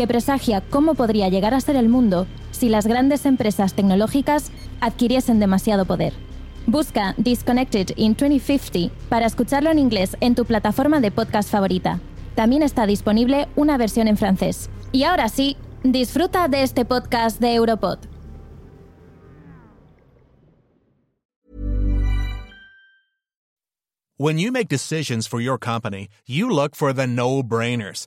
que presagia cómo podría llegar a ser el mundo si las grandes empresas tecnológicas adquiriesen demasiado poder. Busca Disconnected in 2050 para escucharlo en inglés en tu plataforma de podcast favorita. También está disponible una versión en francés. Y ahora sí, disfruta de este podcast de Europod. When you make decisions for your company, you look for the no-brainers.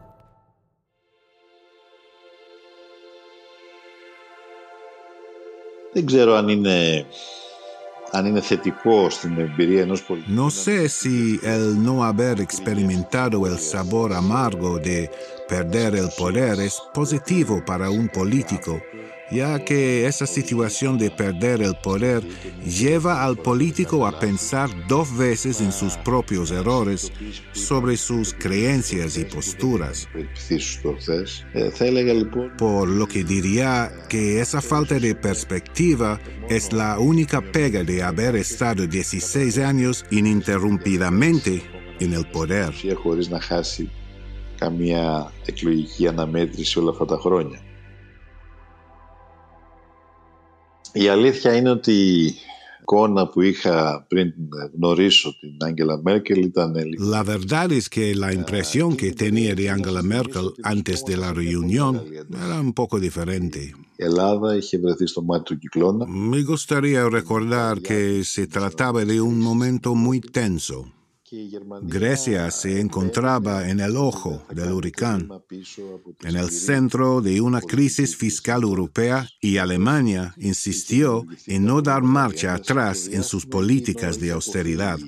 Δεν ξέρω αν είναι, αν είναι θετικό στην εμπειρία ενός πολιτικού. No sé si el no haber experimentado el sabor amargo de perder el poder es positivo para un político, ya que esa situación de perder el poder lleva al político a pensar dos veces en sus propios errores sobre sus creencias y posturas. Επιθύσου το χθες. Ε, θα έλεγα λοιπόν Por lo que diría que esa falta de perspectiva es la única pega de haber estado 16 años ininterrumpidamente en el poder. ουσία χωρίς να χάσει καμία εκλογική αναμέτρηση όλα αυτά τα χρόνια. Η αλήθεια είναι ότι η εικόνα που είχα πριν γνωρίσω την Άγγελα Μέρκελ ήταν λίγο La verdad es que la impresión que tenía de Angela Merkel antes de la reunión era un poco diferente. η Ελλάδα είχε βρεθεί στο μάτι του κυκλώνα Me gustaría recordar que se trataba de un momento muy tenso. Grecia se encontraba en el ojo del huracán, en el centro de una crisis fiscal europea y Alemania insistió en no dar marcha atrás en sus políticas de austeridad.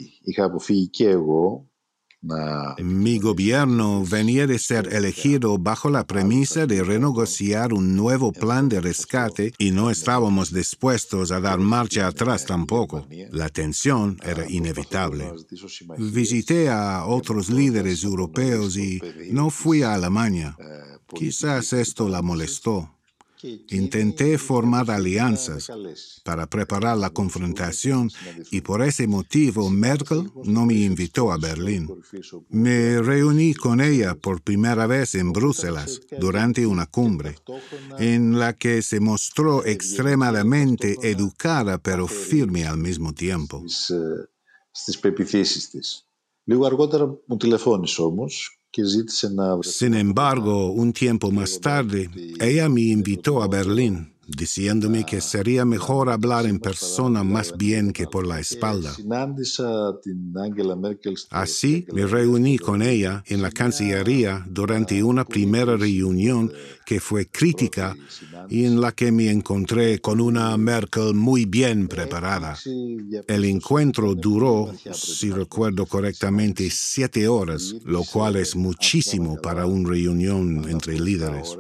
Ah. Mi gobierno venía de ser elegido bajo la premisa de renegociar un nuevo plan de rescate y no estábamos dispuestos a dar marcha atrás tampoco. La tensión era inevitable. Visité a otros líderes europeos y no fui a Alemania. Quizás esto la molestó. και εκεί Intenté formar alianzas καλέσει. para preparar la confrontación y por ese motivo Merkel no me invitó a Berlín. Me reuní con ella por primera vez en Bruselas durante una cumbre, en la que se mostró extremadamente educada pero firme al mismo tiempo. στις, ε, στις πεπιθήσεις της. Λίγο αργότερα μου τηλεφώνησε όμως και ζήτησε να sin embargo, un tiempo más tarde, ella me invitó a Berlín, diciéndome que sería mejor hablar en persona más bien que por la espalda. Así me reuní con ella en la Cancillería durante una primera reunión que fue crítica y en la que me encontré con una Merkel muy bien preparada. El encuentro duró, si recuerdo correctamente, siete horas, lo cual es muchísimo para una reunión entre líderes.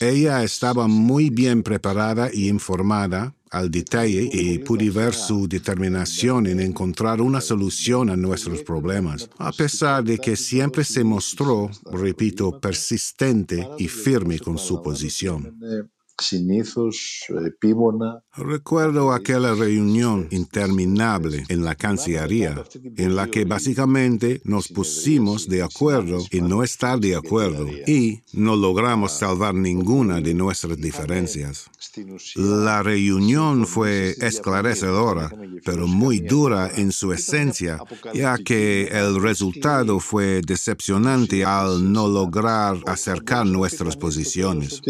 Ella estaba muy bien preparada y informada al detalle y pude ver su determinación en encontrar una solución a nuestros problemas, a pesar de que siempre se mostró, repito, persistente y firme con su posición. Sinizos, Recuerdo aquella reunión interminable en la Cancillería, en la que básicamente nos pusimos de acuerdo en no estar de acuerdo y no logramos salvar ninguna de nuestras diferencias. La reunión fue esclarecedora, pero muy dura en su esencia, ya que el resultado fue decepcionante al no lograr acercar nuestras posiciones.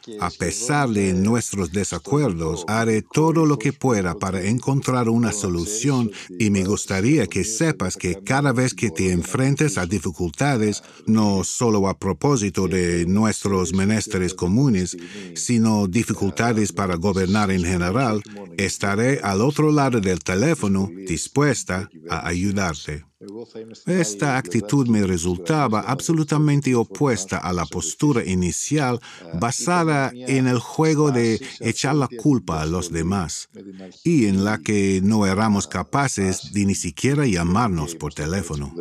a pesar de nuestros desacuerdos, haré todo lo que pueda para encontrar una solución y me gustaría que sepas que cada vez que te enfrentes a dificultades, no solo a propósito de nuestros menesteres comunes, sino dificultades para gobernar en general, estaré al otro lado del teléfono dispuesta a ayudarte. Esta actitud me resultaba absolutamente opuesta a la postura inicial basada en el juego de echar la culpa a los demás y en la que no éramos capaces de ni siquiera llamarnos por teléfono.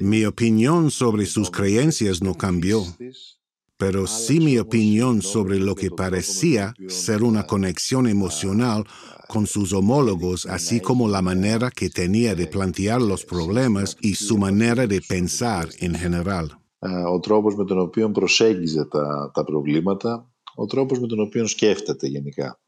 Mi opinión sobre sus creencias no cambió, pero sí mi opinión sobre lo que parecía ser una conexión emocional con sus homólogos, así como la manera que tenía de plantear los problemas y su manera de pensar en general. Ο τρόπος με τον οποίο προσέγγιζε τα, τα προβλήματα, ο τρόπος με τον οποίο σκέφτεται γενικά.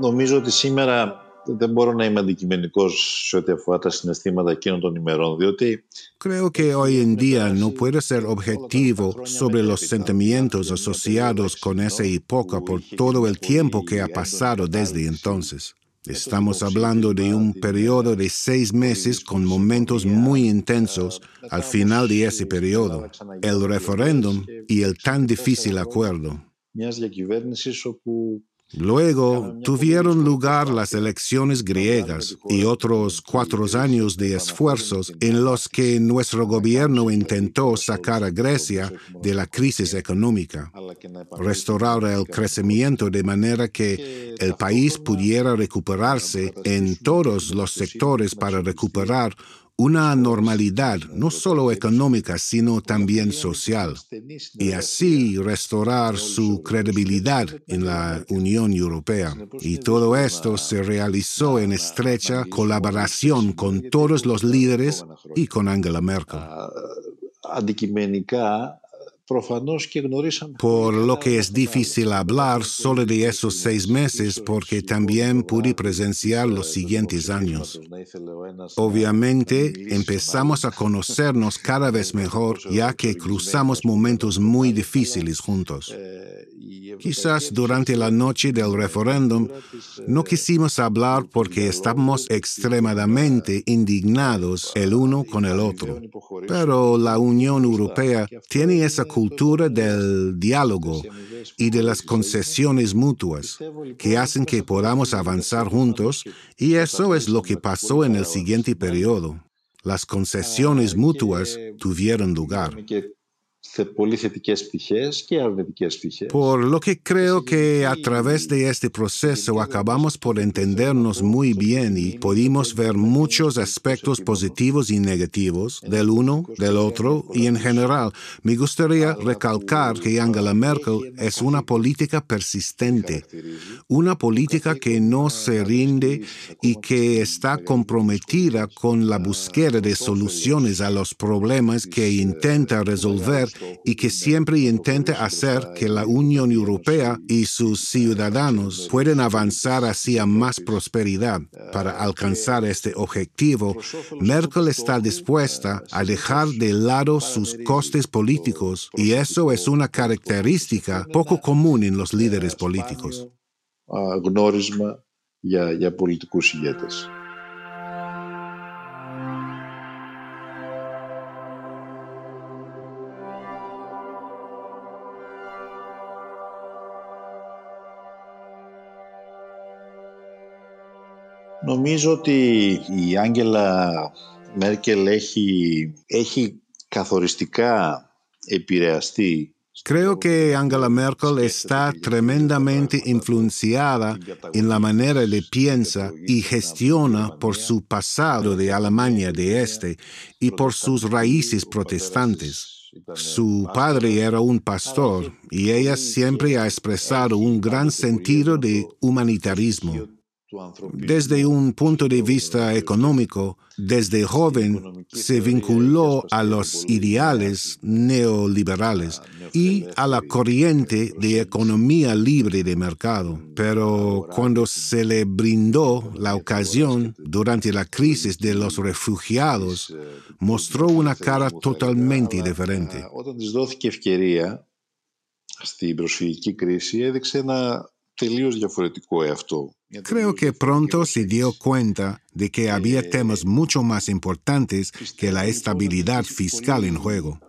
Νομίζω ότι σήμερα δεν μπορώ να είμαι αντικειμενικό σε ό,τι αφορά τα συναισθήματα εκείνων των ημερών, διότι. Creo que hoy en día no puede ser objetivo sobre los sentimientos asociados con esa época por todo el tiempo que ha pasado desde entonces. Estamos hablando de un periodo de seis meses con momentos muy intensos al final de ese periodo, el referéndum y el tan difícil acuerdo. Luego tuvieron lugar las elecciones griegas y otros cuatro años de esfuerzos en los que nuestro gobierno intentó sacar a Grecia de la crisis económica, restaurar el crecimiento de manera que el país pudiera recuperarse en todos los sectores para recuperar una normalidad no solo económica, sino también social, y así restaurar su credibilidad en la Unión Europea. Y todo esto se realizó en estrecha colaboración con todos los líderes y con Angela Merkel. Por lo que es difícil hablar solo de esos seis meses porque también pude presenciar los siguientes años. Obviamente empezamos a conocernos cada vez mejor ya que cruzamos momentos muy difíciles juntos. Quizás durante la noche del referéndum no quisimos hablar porque estábamos extremadamente indignados el uno con el otro. Pero la Unión Europea tiene esa cultura del diálogo y de las concesiones mutuas que hacen que podamos avanzar juntos y eso es lo que pasó en el siguiente periodo. Las concesiones mutuas tuvieron lugar. Por lo que creo que a través de este proceso acabamos por entendernos muy bien y pudimos ver muchos aspectos positivos y negativos del uno, del otro y en general. Me gustaría recalcar que Angela Merkel es una política persistente, una política que no se rinde y que está comprometida con la búsqueda de soluciones a los problemas que intenta resolver y que siempre intenta hacer que la Unión Europea y sus ciudadanos puedan avanzar hacia más prosperidad. Para alcanzar este objetivo, Merkel está dispuesta a dejar de lado sus costes políticos y eso es una característica poco común en los líderes políticos. Νομίζω ότι η Άγγελα Μέρκελ έχει, έχει καθοριστικά επηρεαστεί Creo que Angela Merkel está tremendamente influenciada en la manera de piensa y gestiona por su pasado de Alemania de Este y por sus raíces protestantes. Su padre era un pastor y ella siempre ha expresado un gran sentido de humanitarismo. Desde un punto de vista económico, desde joven se vinculó a los ideales neoliberales y a la corriente de economía libre de mercado. Pero cuando se le brindó la ocasión durante la crisis de los refugiados, mostró una cara totalmente diferente. Creo que pronto se dio cuenta de que había temas mucho más importantes que la estabilidad fiscal en juego.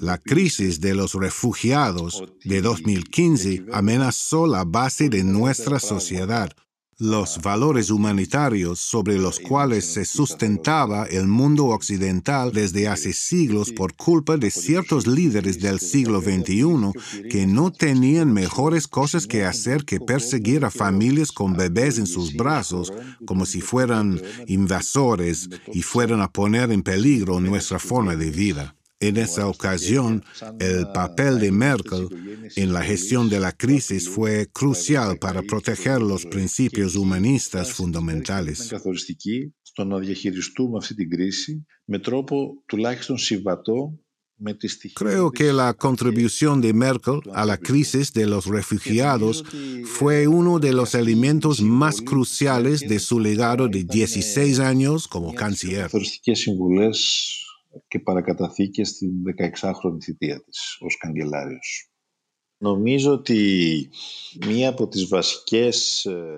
La crisis de los refugiados de 2015 amenazó la base de nuestra sociedad, los valores humanitarios sobre los cuales se sustentaba el mundo occidental desde hace siglos por culpa de ciertos líderes del siglo XXI que no tenían mejores cosas que hacer que perseguir a familias con bebés en sus brazos como si fueran invasores y fueran a poner en peligro nuestra forma de vida. En esa ocasión, el papel de Merkel en la gestión de la crisis fue crucial para proteger los principios humanistas fundamentales. Creo que la contribución de Merkel a la crisis de los refugiados fue uno de los elementos más cruciales de su legado de 16 años como canciller και παρακαταθήκες στην 16χρονη θητεία της ως καγκελάριος.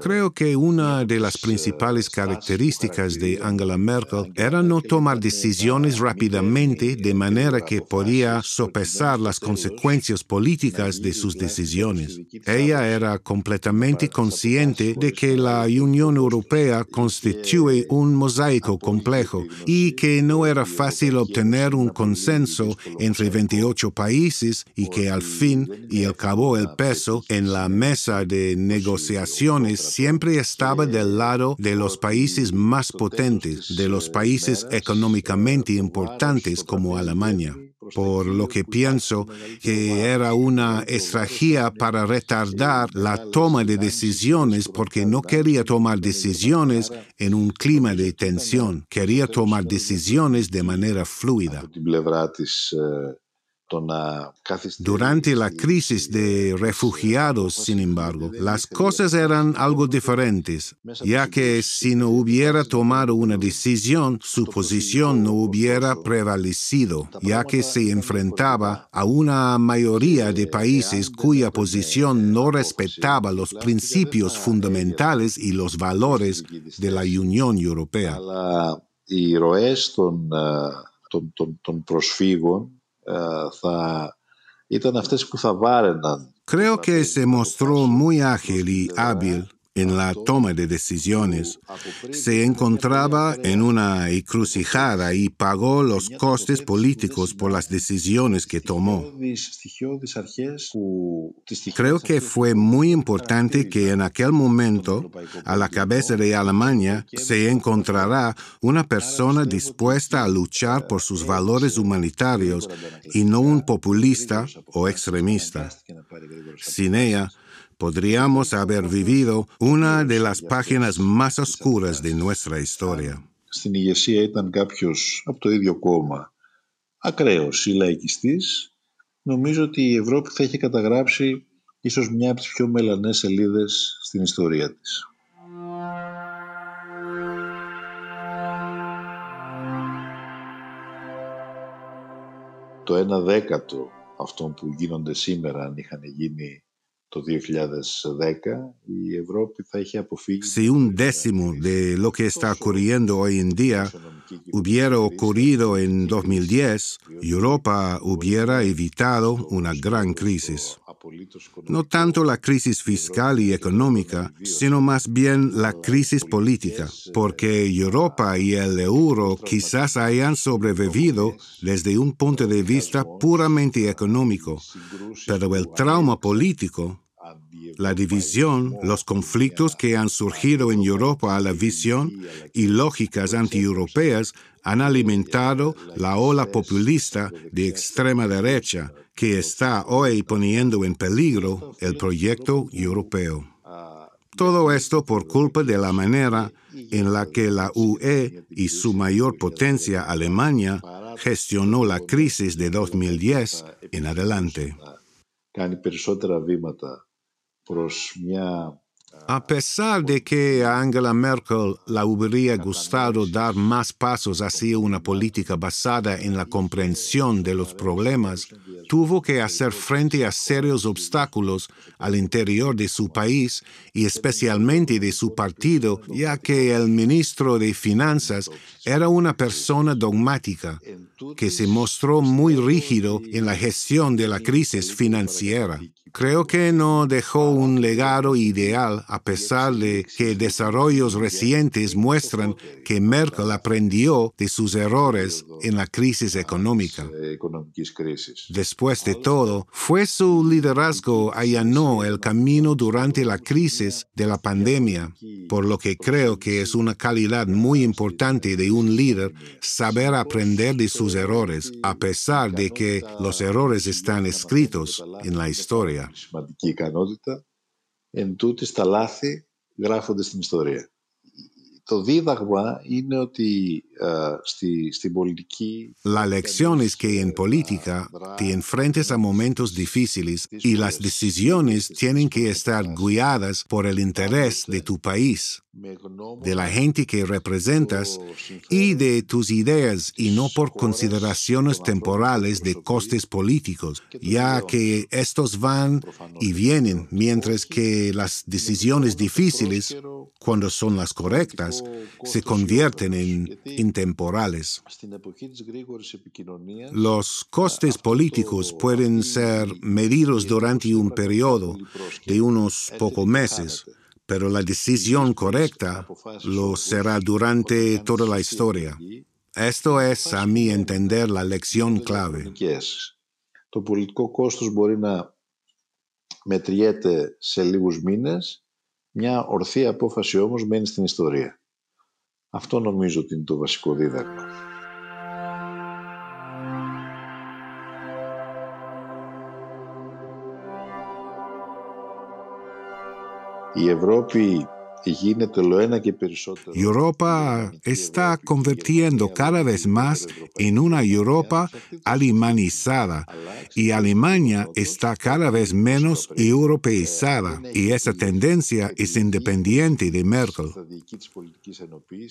Creo que una de las principales características de Angela Merkel era no tomar decisiones rápidamente de manera que podía sopesar las consecuencias políticas de sus decisiones. Ella era completamente consciente de que la Unión Europea constituye un mosaico complejo y que no era fácil obtener un consenso entre 28 países y que al fin y acabó el peso en la mesa de negociaciones siempre estaba del lado de los países más potentes, de los países económicamente importantes como Alemania. por lo que pienso que era una estrategia para retardar la toma de decisiones porque no quería tomar decisiones en un clima de tensión, quería tomar decisiones de manera fluida. Durante la crisis de refugiados, sin embargo, las cosas eran algo diferentes, ya que si no hubiera tomado una decisión, su posición no hubiera prevalecido, ya que se enfrentaba a una mayoría de países cuya posición no respetaba los principios fundamentales y los valores de la Unión Europea. Creo que se mostró muy ágil y hábil en la toma de decisiones. Se encontraba en una encrucijada y pagó los costes políticos por las decisiones que tomó. Creo que fue muy importante que en aquel momento, a la cabeza de Alemania, se encontrará una persona dispuesta a luchar por sus valores humanitarios y no un populista o extremista. Sin ella, podríamos haber vivido una de las páginas más oscuras de nuestra historia. Στην ηγεσία ήταν κάποιος από το ίδιο κόμμα ακραίος ή λαϊκιστής, νομίζω ότι η Ευρώπη θα είχε καταγράψει ίσως μια από τις πιο μελανές σελίδες στην ιστορία της. Το ένα δέκατο αυτών που γίνονται σήμερα αν είχαν γίνει Si un décimo de lo que está ocurriendo hoy en día hubiera ocurrido en 2010, Europa hubiera evitado una gran crisis. No tanto la crisis fiscal y económica, sino más bien la crisis política, porque Europa y el euro quizás hayan sobrevivido desde un punto de vista puramente económico, pero el trauma político La división, los conflictos que han surgido en Europa a la visión y lógicas antieuropeas han alimentado la ola populista de extrema derecha que está hoy poniendo en peligro el proyecto europeo. Todo esto por culpa de la manera en la que la UE y su mayor potencia, Alemania, gestionó la crisis de 2010 en adelante. A pesar de que a Angela Merkel la hubiera gustado dar más pasos hacia una política basada en la comprensión de los problemas, tuvo que hacer frente a serios obstáculos al interior de su país y especialmente de su partido, ya que el ministro de Finanzas era una persona dogmática que se mostró muy rígido en la gestión de la crisis financiera. Creo que no dejó un legado ideal a pesar de que desarrollos recientes muestran que Merkel aprendió de sus errores en la crisis económica. Después de todo, fue su liderazgo allanó el camino durante la crisis de la pandemia, por lo que creo que es una calidad muy importante de un líder saber aprender de sus errores, a pesar de que los errores están escritos en la historia. Σημαντική ικανότητα. Εν τούτη τα λάθη γράφονται στην ιστορία. Το δίδαγμα είναι ότι La lección es que en política te enfrentas a momentos difíciles y las decisiones tienen que estar guiadas por el interés de tu país, de la gente que representas y de tus ideas y no por consideraciones temporales de costes políticos, ya que estos van y vienen, mientras que las decisiones difíciles, cuando son las correctas, se convierten en intemporales. Los costes políticos pueden ser medidos durante un periodo de unos pocos meses, pero la decisión correcta lo será durante toda la historia. Esto es, a mi entender, la lección clave. Το πολιτικό κόστος μπορεί να μετριέται σε λίγους μήνες, μια ορθή απόφαση όμως μένει στην ιστορία. Αυτό νομίζω ότι είναι το βασικό δίδαγμα. Η Ευρώπη Europa está convirtiendo cada vez más en una Europa alemanizada y Alemania está cada vez menos europeizada y esa tendencia es independiente de Merkel.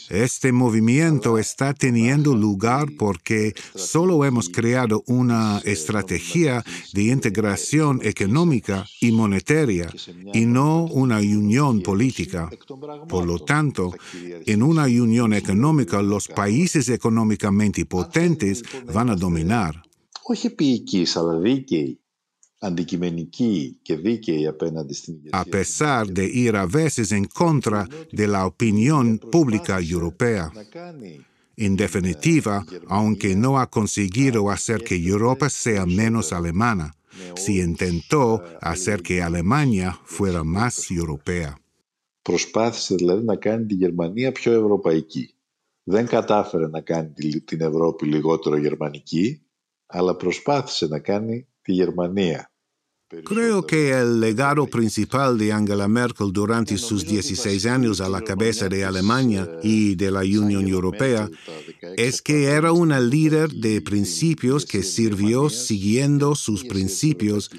Este movimiento está teniendo lugar porque solo hemos creado una estrategia de integración económica y monetaria y no una unión política. Por lo tanto, en una unión económica los países económicamente potentes van a dominar. A pesar de ir a veces en contra de la opinión pública europea. En definitiva, aunque no ha conseguido hacer que Europa sea menos alemana, sí intentó hacer que Alemania fuera más europea. Προσπάθησε δηλαδή να κάνει τη Γερμανία πιο ευρωπαϊκή. Δεν κατάφερε να κάνει την Ευρώπη λιγότερο γερμανική, αλλά προσπάθησε να κάνει τη Γερμανία Creo que el legado principal de Angela Merkel durante sus 16 años a la cabeza de Alemania y de la Unión Europea es que era una líder de principios que sirvió siguiendo sus principios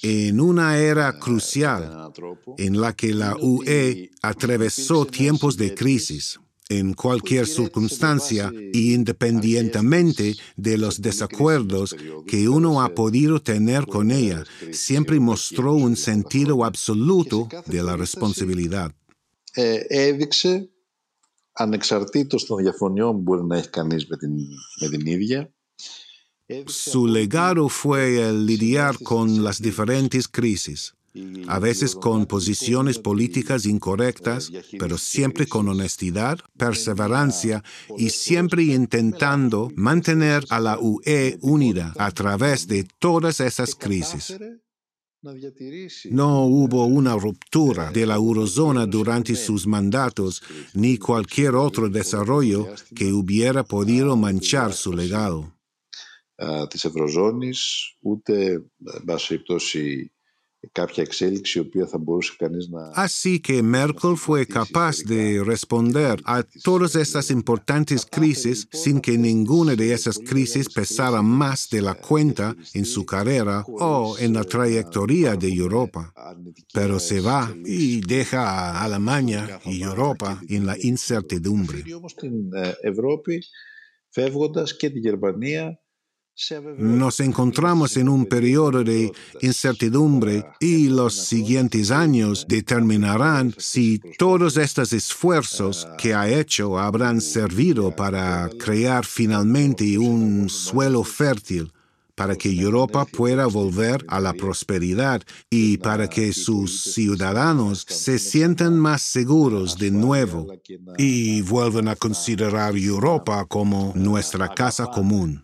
en una era crucial en la que la UE atravesó tiempos de crisis en cualquier circunstancia y independientemente de los desacuerdos que uno ha podido tener con ella, siempre mostró un sentido absoluto de la responsabilidad. Έδειξε, ανεξαρτήτως των διαφωνιών που μπορεί να έχει κανείς με την, με την ίδια, Su legado fue el lidiar con las diferentes crisis a veces con posiciones políticas incorrectas, pero siempre con honestidad, perseverancia y siempre intentando mantener a la UE unida a través de todas esas crisis. No hubo una ruptura de la eurozona durante sus mandatos ni cualquier otro desarrollo que hubiera podido manchar su legado. της Ευρωζώνης, ούτε, εν πάση περιπτώσει, Así que Merkel fue capaz de responder a todas estas importantes crisis sin que ninguna de esas crisis pesara más de la cuenta en su carrera o en la trayectoria de Europa. Pero se va y deja a Alemania y Europa en la incertidumbre. Nos encontramos en un periodo de incertidumbre y los siguientes años determinarán si todos estos esfuerzos que ha hecho habrán servido para crear finalmente un suelo fértil para que Europa pueda volver a la prosperidad y para que sus ciudadanos se sientan más seguros de nuevo y vuelvan a considerar Europa como nuestra casa común.